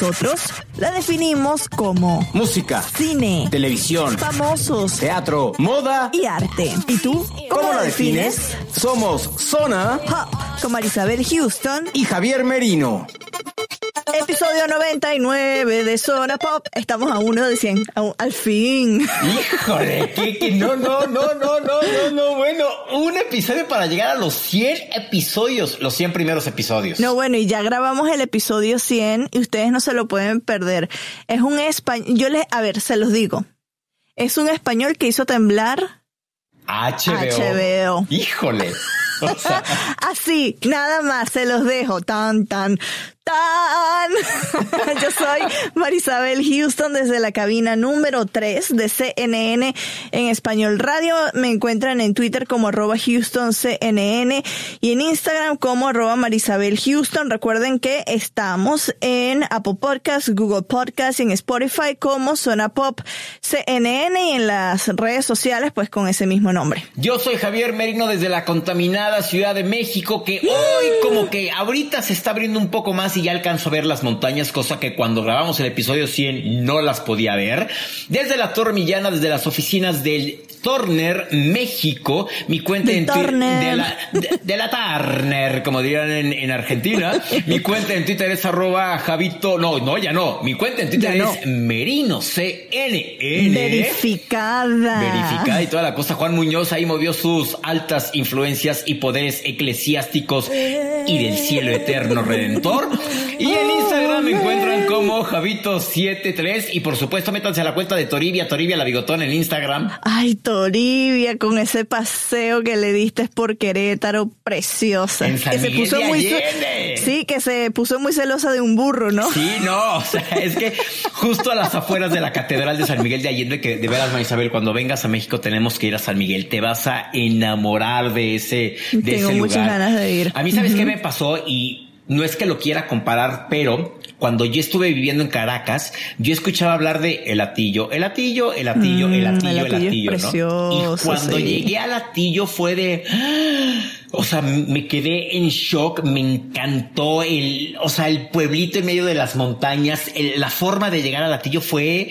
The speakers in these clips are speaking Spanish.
Nosotros la definimos como Música, cine, televisión, famosos teatro, moda. y arte. ¿Y tú? ¿Cómo la defines? Somos Zona Pop, con Marisabel Houston, y Javier Merino. Episodio 99 de Zona Pop. Estamos a uno de 100, a un- al fin. Híjole, que, que no, no, no, no, no, no, no, bueno, un episodio para llegar a los 100 episodios, los 100 primeros episodios. No, bueno, y ya grabamos el episodio 100 y ustedes no se lo pueden perder. Es un español, yo les, a ver, se los digo. Es un español que hizo temblar HBO. HBO. Híjole. O sea, Así, nada más, se los dejo. Tan, tan, tan. Yo soy Marisabel Houston desde la cabina número 3 de CNN en Español Radio. Me encuentran en Twitter como arroba Houston CNN y en Instagram como arroba Marisabel Houston. Recuerden que estamos en Apple Podcasts, Google Podcasts y en Spotify como Zona Pop CNN y en las redes sociales pues con ese mismo nombre. yo soy Javier Merino desde la contaminada Ciudad de México, que hoy como que ahorita se está abriendo un poco más y ya alcanzo a ver las montañas, cosa que cuando grabamos el episodio 100 no las podía ver. Desde la Torre Millana, desde las oficinas del Turner, México, mi cuenta De en Twitter de la, de, de la Turner, como dirían en, en Argentina. Mi cuenta en Twitter es arroba Javito, no, no, ya no. Mi cuenta en Twitter no. es Merino, CNN. Verificada. Verificada y toda la cosa. Juan Muñoz ahí movió sus altas influencias y poderes eclesiásticos y del cielo eterno redentor. Y en Instagram me encuentran como Javito73 y por supuesto métanse a la cuenta de Toribia, Toribia la bigotón en Instagram. Ay, Toribia, con ese paseo que le diste por Querétaro, preciosa. En San que se puso de muy. Sí, que se puso muy celosa de un burro, ¿no? Sí, no, o sea, es que justo a las afueras de la Catedral de San Miguel de Allende, que de veras, Marisabel, cuando vengas a México tenemos que ir a San Miguel, te vas a enamorar de ese, de Tengo ese muchas lugar. ganas de ir. A mí, ¿sabes qué me pasó? Y no es que lo quiera comparar, pero cuando yo estuve viviendo en Caracas, yo escuchaba hablar de el atillo, el atillo, el atillo, Mm, el atillo, el Atillo ¿no? precioso, Y cuando sí. llegué al atillo fue de, o sea, me quedé en shock, me encantó el, o sea, el pueblito en medio de las montañas, el- la forma de llegar al Atillo fue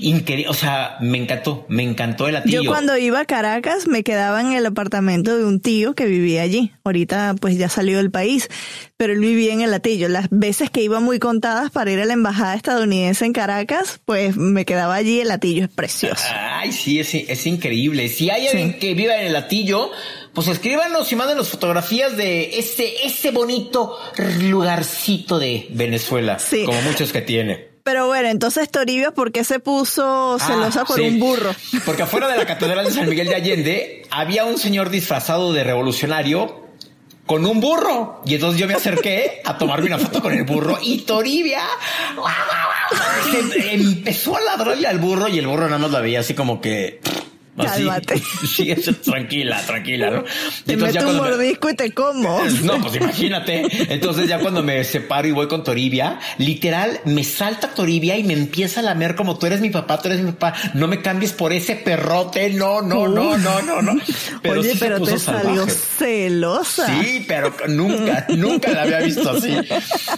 increíble, o sea, me encantó, me encantó el Atillo. Yo cuando iba a Caracas me quedaba en el apartamento de un tío que vivía allí. Ahorita pues ya salió del país, pero él vivía en el Atillo. Las veces que iba muy contadas para ir a la embajada estadounidense en Caracas, pues me quedaba allí. El Atillo es precioso. Ay, sí, es, es increíble. Si hay alguien que viva en el Atillo, pues escríbanos y mándenos fotografías de este, este bonito lugarcito de Venezuela, Sí. como muchos que tiene. Pero bueno, entonces Toribia, ¿por qué se puso celosa Ah, por sí. un burro? Porque afuera de la Catedral de San Miguel de Allende había un señor disfrazado de revolucionario con un burro. Y entonces yo me acerqué a tomarme una foto con el burro y Toribia empezó a ladrarle al burro y el burro nada más la veía así como que Cálmate. Sí, tranquila, tranquila, ¿no? Te meto un mordisco y te como. No, pues imagínate. Entonces ya cuando me separo y voy con Toribia, literal me salta Toribia y me empieza a lamer como tú eres mi papá, tú eres mi papá. No me cambies por ese perrote. No, no, no, no, no, no. Pero Oye, pero te salió celosa. Sí, pero nunca, nunca la había visto así.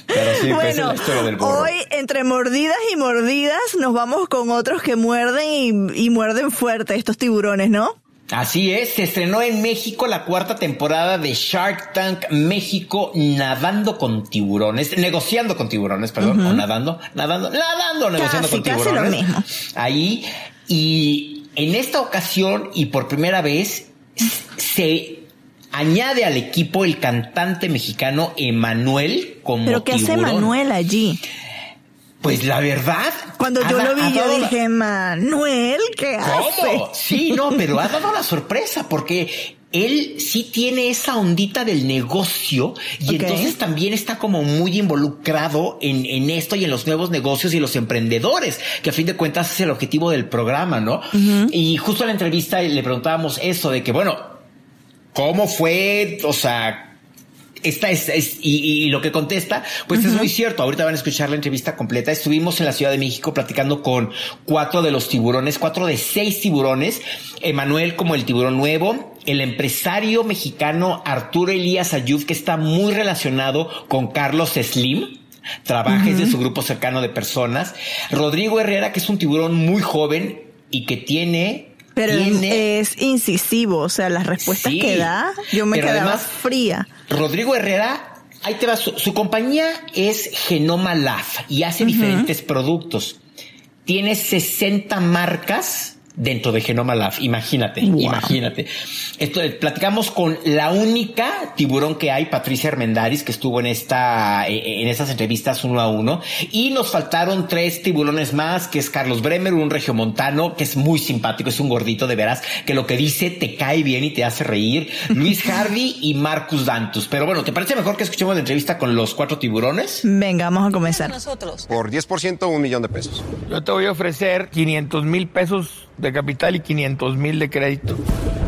Pero sí, bueno, la historia del Hoy, entre mordidas y mordidas, nos vamos con otros que muerden y, y muerden fuerte. Estos tiburones, ¿no? Así es, se estrenó en México la cuarta temporada de Shark Tank México nadando con tiburones, negociando con tiburones, perdón, o nadando, nadando, nadando, negociando con tiburones. Ahí, y en esta ocasión y por primera vez se añade al equipo el cantante mexicano Emanuel como ¿Pero qué hace Emanuel allí? Pues la verdad. Cuando yo lo vi, yo dije, Manuel, ¿qué ¿Cómo? Sí, no, pero ha dado la sorpresa porque él sí tiene esa ondita del negocio y entonces también está como muy involucrado en, en, esto y en los nuevos negocios y los emprendedores, que a fin de cuentas es el objetivo del programa, ¿no? Y justo en la entrevista le preguntábamos eso de que, bueno, ¿cómo fue? O sea, esta es, y, lo que contesta, pues es muy cierto. Ahorita van a escuchar la entrevista completa. Estuvimos en la Ciudad de México platicando con cuatro de los tiburones, cuatro de seis tiburones. Emanuel como el tiburón nuevo, el empresario mexicano Arturo Elías Ayuf, que está muy relacionado con Carlos Slim. Trabaja de su grupo cercano de personas. Rodrigo Herrera, que es un tiburón muy joven y que tiene pero es incisivo, o sea, las respuestas que da, yo me quedaba fría. Rodrigo Herrera, ahí te va, su, compañía es Genoma Lab y hace diferentes productos. Tiene 60 marcas dentro de Genoma Lab. Imagínate, imagínate. Esto, platicamos con la única tiburón que hay, Patricia Hermendaris, que estuvo en esta, eh, en estas entrevistas uno a uno. Y nos faltaron tres tiburones más, que es Carlos Bremer, un regiomontano, que es muy simpático, es un gordito de veras, que lo que dice te cae bien y te hace reír. Luis Hardy y Marcus Dantus. Pero bueno, ¿te parece mejor que escuchemos la entrevista con los cuatro tiburones? Venga, vamos a comenzar. Nosotros. Por 10%, un millón de pesos. Yo te voy a ofrecer 500 mil pesos de capital y 500 mil de crédito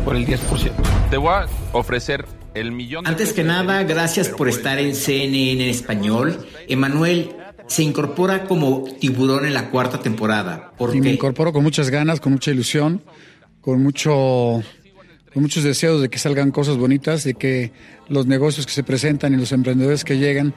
por el 10%. Te voy a ofrecer el millón de Antes que nada, gracias por estar en CNN en español. Emanuel se incorpora como tiburón en la cuarta temporada. ¿Por Me incorporo con muchas ganas, con mucha ilusión, con mucho con muchos deseos de que salgan cosas bonitas, de que los negocios que se presentan y los emprendedores que llegan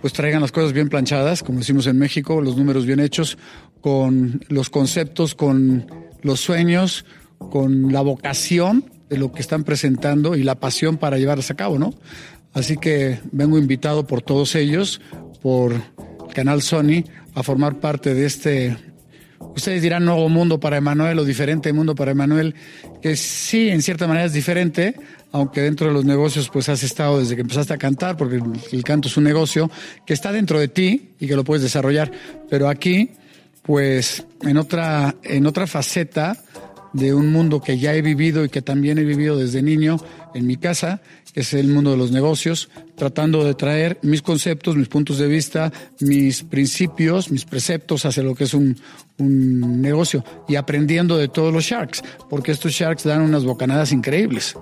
pues traigan las cosas bien planchadas, como decimos en México, los números bien hechos, con los conceptos, con los sueños, con la vocación de lo que están presentando y la pasión para llevarlas a cabo, ¿no? Así que vengo invitado por todos ellos, por el canal Sony, a formar parte de este, ustedes dirán nuevo mundo para Emanuel o diferente mundo para Emanuel, que sí, en cierta manera es diferente, aunque dentro de los negocios pues has estado desde que empezaste a cantar, porque el canto es un negocio que está dentro de ti y que lo puedes desarrollar, pero aquí pues en otra, en otra faceta de un mundo que ya he vivido y que también he vivido desde niño en mi casa, que es el mundo de los negocios, tratando de traer mis conceptos, mis puntos de vista, mis principios, mis preceptos hacia lo que es un, un negocio y aprendiendo de todos los sharks, porque estos sharks dan unas bocanadas increíbles.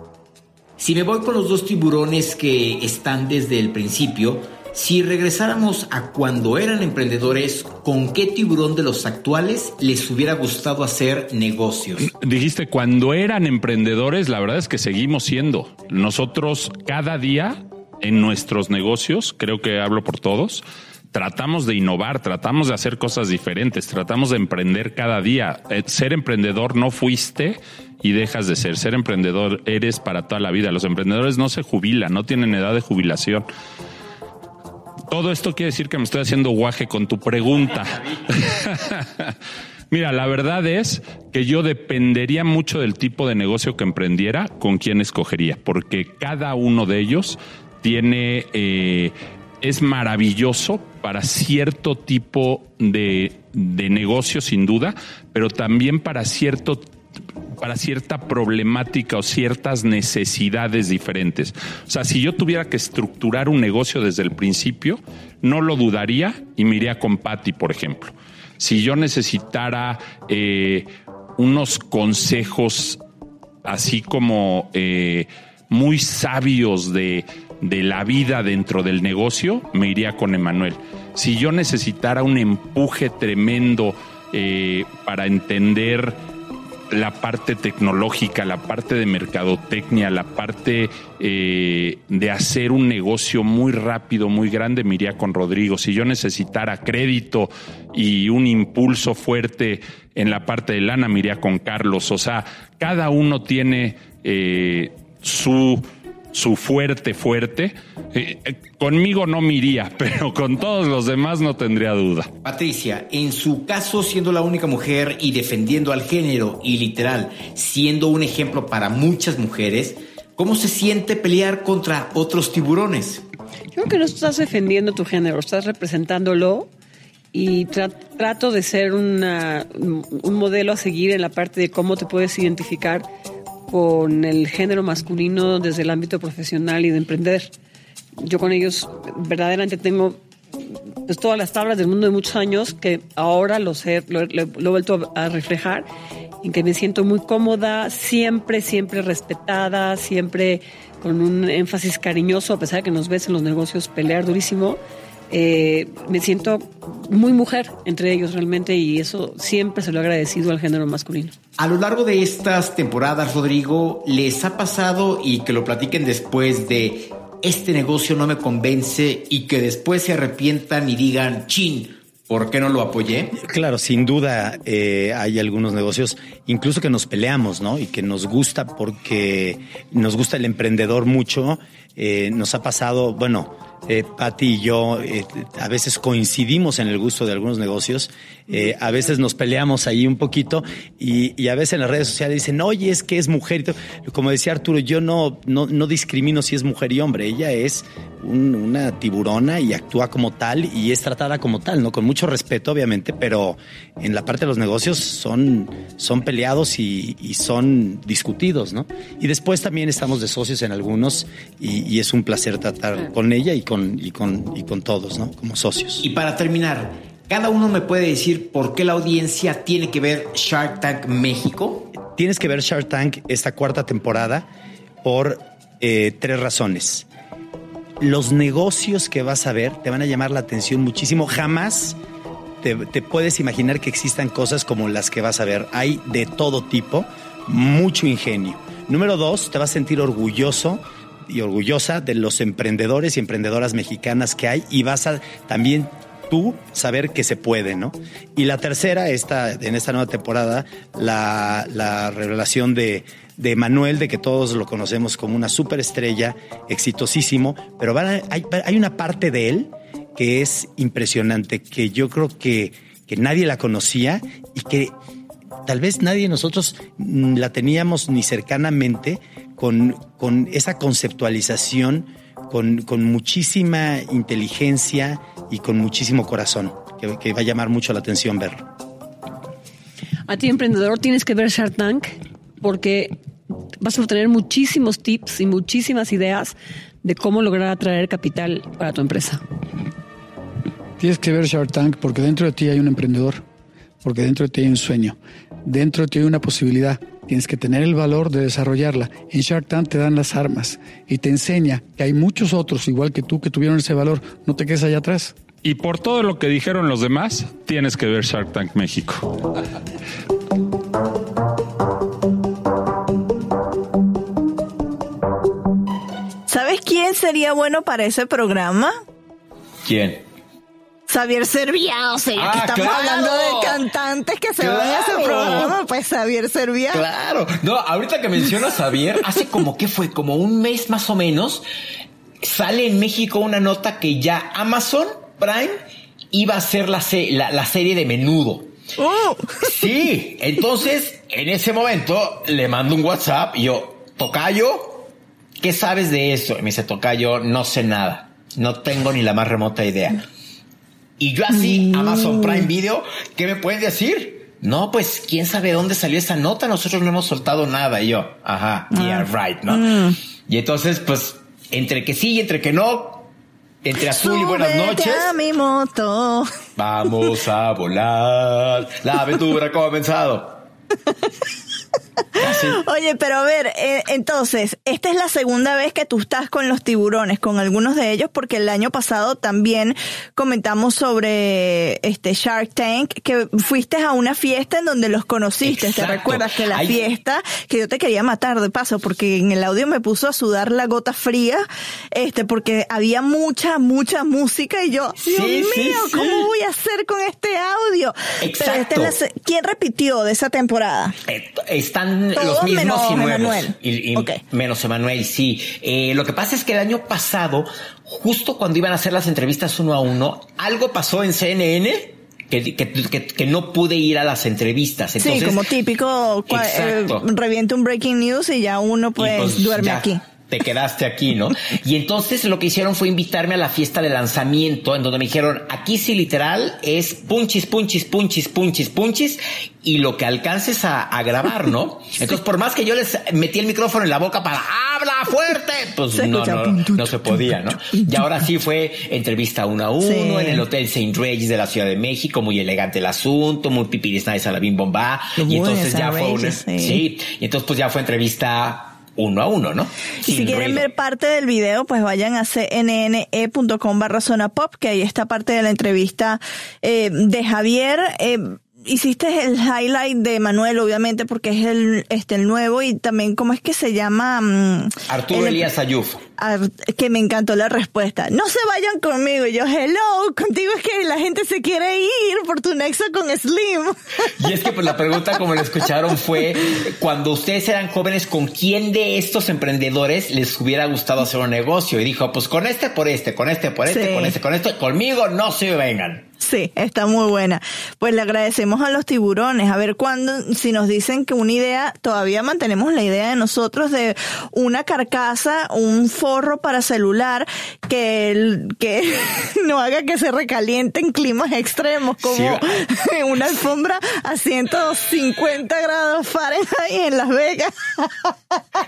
Si me voy con los dos tiburones que están desde el principio, si regresáramos a cuando eran emprendedores, ¿con qué tiburón de los actuales les hubiera gustado hacer negocios? Dijiste, cuando eran emprendedores, la verdad es que seguimos siendo. Nosotros cada día en nuestros negocios, creo que hablo por todos, tratamos de innovar, tratamos de hacer cosas diferentes, tratamos de emprender cada día. Eh, ser emprendedor no fuiste y dejas de ser. Ser emprendedor eres para toda la vida. Los emprendedores no se jubilan, no tienen edad de jubilación todo esto quiere decir que me estoy haciendo guaje con tu pregunta. Mira, la verdad es que yo dependería mucho del tipo de negocio que emprendiera con quién escogería, porque cada uno de ellos tiene, eh, es maravilloso para cierto tipo de, de negocio, sin duda, pero también para cierto para cierta problemática o ciertas necesidades diferentes. O sea, si yo tuviera que estructurar un negocio desde el principio, no lo dudaría y me iría con Patty, por ejemplo. Si yo necesitara eh, unos consejos así como eh, muy sabios de, de la vida dentro del negocio, me iría con Emanuel. Si yo necesitara un empuje tremendo eh, para entender la parte tecnológica, la parte de mercadotecnia, la parte eh, de hacer un negocio muy rápido, muy grande, me iría con Rodrigo. Si yo necesitara crédito y un impulso fuerte en la parte de lana, me iría con Carlos. O sea, cada uno tiene eh, su su fuerte, fuerte. Eh, eh, conmigo no me iría, pero con todos los demás no tendría duda. Patricia, en su caso, siendo la única mujer y defendiendo al género y literal, siendo un ejemplo para muchas mujeres, ¿cómo se siente pelear contra otros tiburones? Creo que no estás defendiendo tu género, estás representándolo y trato de ser una, un modelo a seguir en la parte de cómo te puedes identificar con el género masculino desde el ámbito profesional y de emprender. Yo con ellos verdaderamente tengo pues, todas las tablas del mundo de muchos años que ahora lo, sé, lo, he vuelto a reflejar en que me siento muy cómoda, siempre, siempre respetada, siempre con un énfasis cariñoso, a pesar de que nos ves en los negocios pelear durísimo. Eh, me siento muy mujer entre ellos realmente y eso siempre se lo he agradecido al género masculino. A lo largo de estas temporadas, Rodrigo, ¿les ha pasado y que lo platiquen después de este negocio no me convence y que después se arrepientan y digan, chin, ¿Por qué no lo apoyé? Claro, sin duda eh, hay algunos negocios, incluso que nos peleamos, ¿no? Y que nos gusta porque nos gusta el emprendedor mucho. Eh, nos ha pasado, bueno, eh, Patti y yo eh, a veces coincidimos en el gusto de algunos negocios, eh, a veces nos peleamos ahí un poquito y, a veces en las redes sociales dicen, oye, es que es mujer. Como decía Arturo, yo no, no, no discrimino si es mujer y hombre, ella es una tiburona y actúa como tal y es tratada como tal, ¿no? Con mucho respeto, obviamente, pero en la parte de los negocios son, son peleados y, son discutidos, ¿no? Y después también estamos de socios en algunos y, y es un placer tratar con ella y con, y con, y con todos, ¿no? Como socios. Y para terminar, ¿cada uno me puede decir por qué la audiencia tiene que ver Shark Tank México? Tienes que ver Shark Tank esta cuarta temporada por eh, tres razones. Los negocios que vas a ver te van a llamar la atención muchísimo. Jamás te, te puedes imaginar que existan cosas como las que vas a ver. Hay de todo tipo, mucho ingenio. Número dos, te vas a sentir orgulloso y orgullosa de los emprendedores y emprendedoras mexicanas que hay y vas a también tú saber que se puede, ¿no? Y la tercera, esta, en esta nueva temporada, la, la revelación de, de Manuel, de que todos lo conocemos como una superestrella, exitosísimo, pero hay, hay, una parte de él que es impresionante, que yo creo que, que nadie la conocía y que tal vez nadie de nosotros la teníamos ni cercanamente, con, con esa conceptualización, con, con, muchísima inteligencia y con muchísimo corazón, que, que, va a llamar mucho la atención verlo. A ti, emprendedor, tienes que ver Shark Tank porque vas a obtener muchísimos tips y muchísimas ideas de cómo lograr atraer capital para tu empresa. Tienes que ver Shark Tank porque dentro de ti hay un emprendedor, porque dentro de ti hay un sueño, dentro de ti hay una posibilidad Tienes que tener el valor de desarrollarla. En Shark Tank te dan las armas y te enseña que hay muchos otros igual que tú que tuvieron ese valor. No te quedes allá atrás. Y por todo lo que dijeron los demás, tienes que ver Shark Tank México. ¿Sabes quién sería bueno para ese programa? ¿Quién? Xavier Servia, o sea, ah, estamos hablando de cantantes que se van a ese programa, pues Xavier Servia. Claro, no, ahorita que mencionas a Xavier, hace como que fue, como un mes más o menos, sale en México una nota que ya Amazon Prime iba a hacer la, la, serie de menudo. Oh. Sí, entonces en ese momento le mando un WhatsApp y yo, Tocayo, ¿qué sabes de eso? Y me dice, Tocayo, no sé nada, no tengo ni la más remota idea. Y yo así, mm. Amazon Prime Video, ¿qué me pueden decir? No, pues quién sabe dónde salió esa nota, nosotros no hemos soltado nada. Y yo, ajá, yeah, ah. right, ¿no? Mm. Y entonces, pues, entre que sí y entre que no, entre azul y buenas noches. A mi moto. Vamos a volar. La aventura ha comenzado. Oye, pero a ver, eh, entonces, esta es la segunda vez que tú estás con los tiburones, con algunos de ellos, porque el año pasado también comentamos sobre este Shark Tank, que fuiste a una fiesta en donde los conociste. ¿Te recuerdas que la fiesta, que yo te quería matar de paso, porque en el audio me puso a sudar la gota fría, este, porque había mucha, mucha música y yo, Dios mío, ¿cómo voy a hacer con este audio? Exacto. ¿Quién repitió de esa temporada? Eh, están los mismos y nuevos. Y, Menos Emanuel, sí. Eh, lo que pasa es que el año pasado, justo cuando iban a hacer las entrevistas uno a uno, algo pasó en CNN que, que, que, no pude ir a las entrevistas. sí, como típico, eh, reviente un breaking news y ya uno pues, pues duerme aquí te quedaste aquí, ¿no? Y entonces lo que hicieron fue invitarme a la fiesta de lanzamiento, en donde me dijeron, aquí sí literal es punchis, punchis, punchis, punchis, punchis, y lo que alcances a, grabar, ¿no? Entonces, por más que yo les metí el micrófono en la boca para habla fuerte, pues no, no, no, se podía, ¿no? Y ahora sí fue entrevista uno a uno en el Hotel St. Regis de la Ciudad de México, muy elegante el asunto, muy pipiris nice a la bim bomba. Y entonces ya fue una, sí, y entonces pues ya fue entrevista uno a uno, ¿no? y si quieren ver parte del video, pues vayan a cnne.com barra zona pop, que ahí está parte de la entrevista eh, de Javier. Eh, hiciste el highlight de Manuel, obviamente, porque es el, este, el nuevo y también, ¿cómo es que se llama? Mm, Arturo Elías Ayuf. que me encantó la respuesta. No se vayan conmigo. yo, hello, contigo es que la gente se quiere ir por tu nexo con Slim. Y es que pues la pregunta, como lo escucharon, fue cuando ustedes eran jóvenes, ¿con quién de estos emprendedores les hubiera gustado hacer un negocio? Y dijo, pues con este por este, con este por este, con este, con esto, conmigo no se vengan. Sí, está muy buena. Pues le agradecemos a los tiburones. A ver cuándo, si nos dicen que una idea, todavía mantenemos la idea de nosotros de una carcasa, un forro para celular que, que no haga que se recaliente en climas extremos, como una alfombra a 150 grados Fahrenheit en Las Vegas.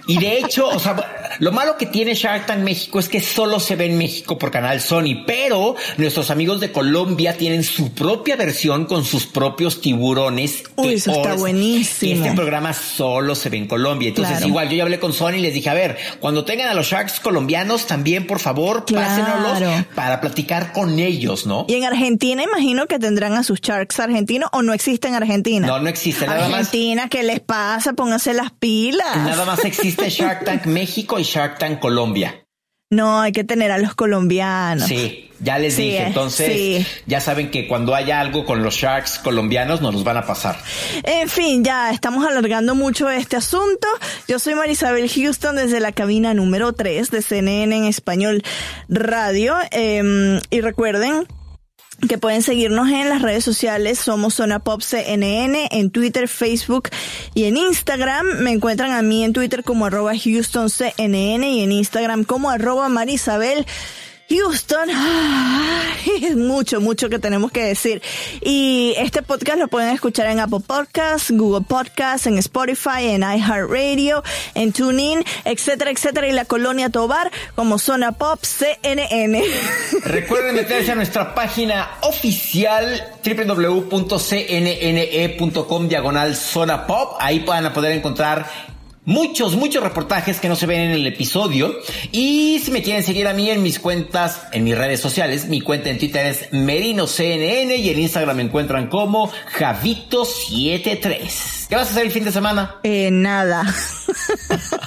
Y de hecho, o sea, lo malo que tiene Shark Tank México es que solo se ve en México por canal Sony, pero nuestros amigos de Colombia tienen su propia versión con sus propios tiburones. Uy, eso está buenísimo. Y este programa solo se ve en Colombia. Entonces, igual yo ya hablé con Sony y les dije, a ver, cuando tengan a los Sharks colombianos, también, por favor, pásenoslos para platicar con ellos, ¿no? Y en Argentina, imagino que tendrán a sus Sharks argentinos o no existe en Argentina. No, no existe. Nada Argentina, ¿qué les pasa? Pónganse las pilas. Nada más existe Shark Tank México y Shark Tank Colombia. No, hay que tener a los colombianos. Sí, ya les dije. Entonces, ya saben que cuando haya algo con los Sharks colombianos, nos los van a pasar. En fin, ya estamos alargando mucho este asunto. Yo soy Marisabel Houston desde la cabina número 3 de CNN en Español Radio. Em, y recuerden que pueden seguirnos en las redes sociales. Somos Zona Pop CNN en Twitter, Facebook y en Instagram. Me encuentran a mí en Twitter como arroba Houston CNN y en Instagram como arroba Marisabel. Houston, es mucho, mucho que tenemos que decir. Y este podcast lo pueden escuchar en Apple Podcasts, Google Podcasts, en Spotify, en iHeartRadio, en TuneIn, etcétera, etcétera, y la colonia Tobar como Zona Pop CNN. Recuerden meterse a nuestra página oficial www.cnne.com diagonal Zona Pop. Ahí van a poder encontrar muchos, muchos reportajes que no se ven en el episodio. Y si me quieren seguir a mí en mis cuentas, en mis redes sociales, mi cuenta en Twitter es MerinoCNN y en Instagram me encuentran como Javito73. ¿Qué vas a hacer el fin de semana? Eh, nada.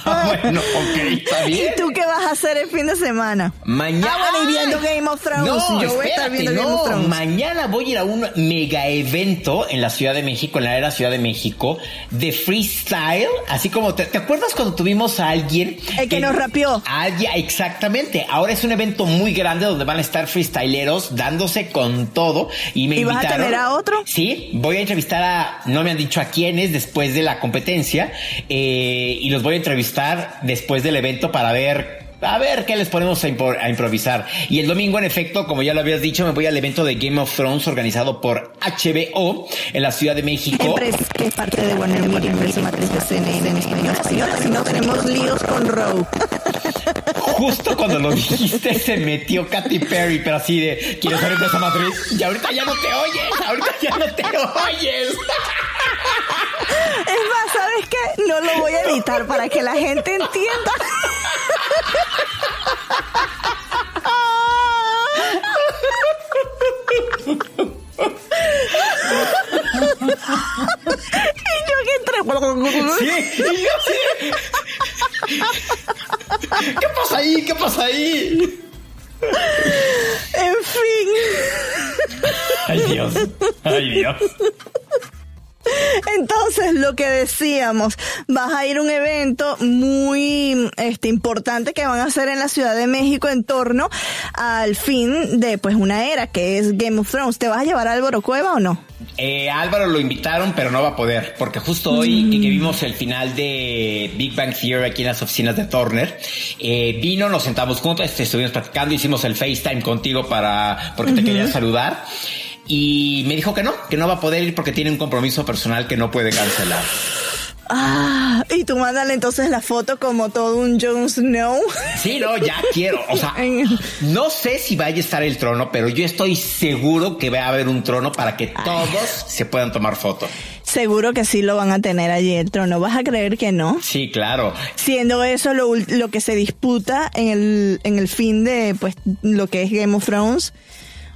Ah, bueno, ok, está bien. ¿Y tú qué vas a hacer el fin de semana? Mañana. Ah, bueno, y viendo Game of Thrones. No, Yo voy a estar viendo Game of Thrones. Mañana voy a ir a un mega evento en la Ciudad de México, en la era Ciudad de México, de freestyle. Así como, ¿te, acuerdas cuando tuvimos a alguien? El que, nos rapeó. Alguien, exactamente. Ahora es un evento muy grande donde van a estar freestyleros dándose con todo. Y me ¿Y invitaron. vas a tener a otro? Sí, voy a entrevistar a, no me han dicho a después de la competencia. Eh, y los voy a entrevistar después del evento para ver a ver qué les ponemos a, improvisar. Y el domingo, en efecto, como ya lo habías dicho, me voy al evento de Game of Thrones organizado por HBO en la Ciudad de México. Que es parte de Warner Media, matriz de CNN en español. Si no, tenemos líos con Row. Justo cuando lo dijiste, se metió Katy Perry, pero así de, quiero ser esa matriz. Y ahorita ya no te oyes, ahorita ya no te oyes. Es más, ¿sabes qué? No lo voy a editar para que la gente entienda. y yo que entre. Sí, y yo sí. ¿Qué pasa ahí? ¿Qué pasa ahí? En fin. Ay, Dios. Ay, Dios. Entonces, lo que decíamos, vas a ir a un evento muy este, importante que van a hacer en la Ciudad de México en torno al fin de pues una era que es Game of Thrones. ¿Te vas a llevar a Álvaro Cueva o no? Eh, Álvaro lo invitaron, pero no va a poder, porque justo hoy que, que vimos el final de Big Bang Theory aquí en las oficinas de Turner, eh, vino, nos sentamos juntos, estuvimos platicando, hicimos el FaceTime contigo para, porque te quería saludar. Y me dijo que no, que no va a poder ir porque tiene un compromiso personal que no puede cancelar. Ah, y tú mándale entonces la foto como todo un Jon Snow. Sí, no, ya quiero. O sea, no sé si vaya a estar el trono, pero yo estoy seguro que va a haber un trono para que todos se puedan tomar fotos. Seguro que sí lo van a tener allí el trono. ¿Vas a creer que no? Sí, claro. Siendo eso lo, lo que se disputa en el, en el fin de pues lo que es Game of Thrones.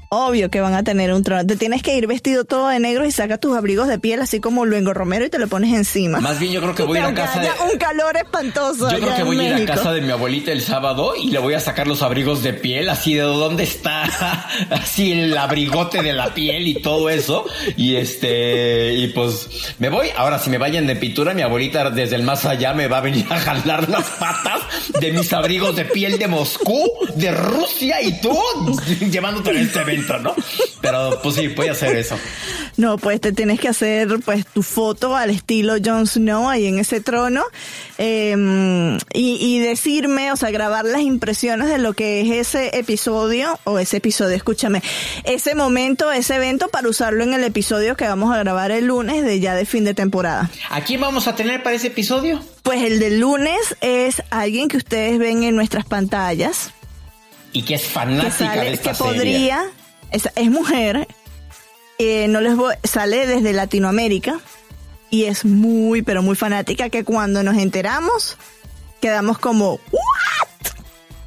Obvio que van a tener un trono. Te tienes que ir vestido todo de negro y sacas tus abrigos de piel así como Luengo Romero y te lo pones encima. Más bien yo creo que voy a ir a casa de... un calor espantoso. Yo creo que voy a ir a casa de mi abuelita el sábado y le voy a sacar los abrigos de piel, así de dónde está, así el abrigote de la piel y todo eso. Y este, y pues me voy. Ahora, si me vayan de pintura, mi abuelita desde el más allá me va a venir a jalar las patas de mis abrigos de piel de Moscú, de Rusia y tú llevándote en este evento, ¿no? Pero pues sí, voy a hacer eso. No, pues te tienes que hacer pues tu foto al estilo Jon Snow ahí en ese trono eh, y, y decirme, o sea, grabar las impresiones de lo que es ese episodio o ese episodio, escúchame, ese momento, ese evento para usarlo en el episodio que vamos a grabar el lunes de ya de fin de temporada. ¿A quién vamos a tener para ese episodio? Pues el del lunes es alguien que ustedes ven en nuestras pantallas Y que es que fanática de esta que serie. podría, es, es mujer, eh, no les voy, sale desde Latinoamérica y es muy, pero muy fanática que cuando nos enteramos quedamos como, ¿what?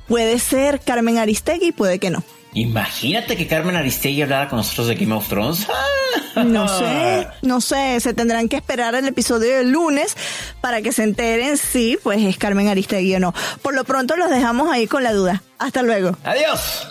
Puede ser Carmen Aristegui, puede que no. Imagínate que Carmen Aristegui hablara con nosotros de Game of Thrones. No sé, no sé, se tendrán que esperar el episodio del lunes para que se enteren si pues es Carmen Aristegui o no. Por lo pronto los dejamos ahí con la duda. Hasta luego. Adiós.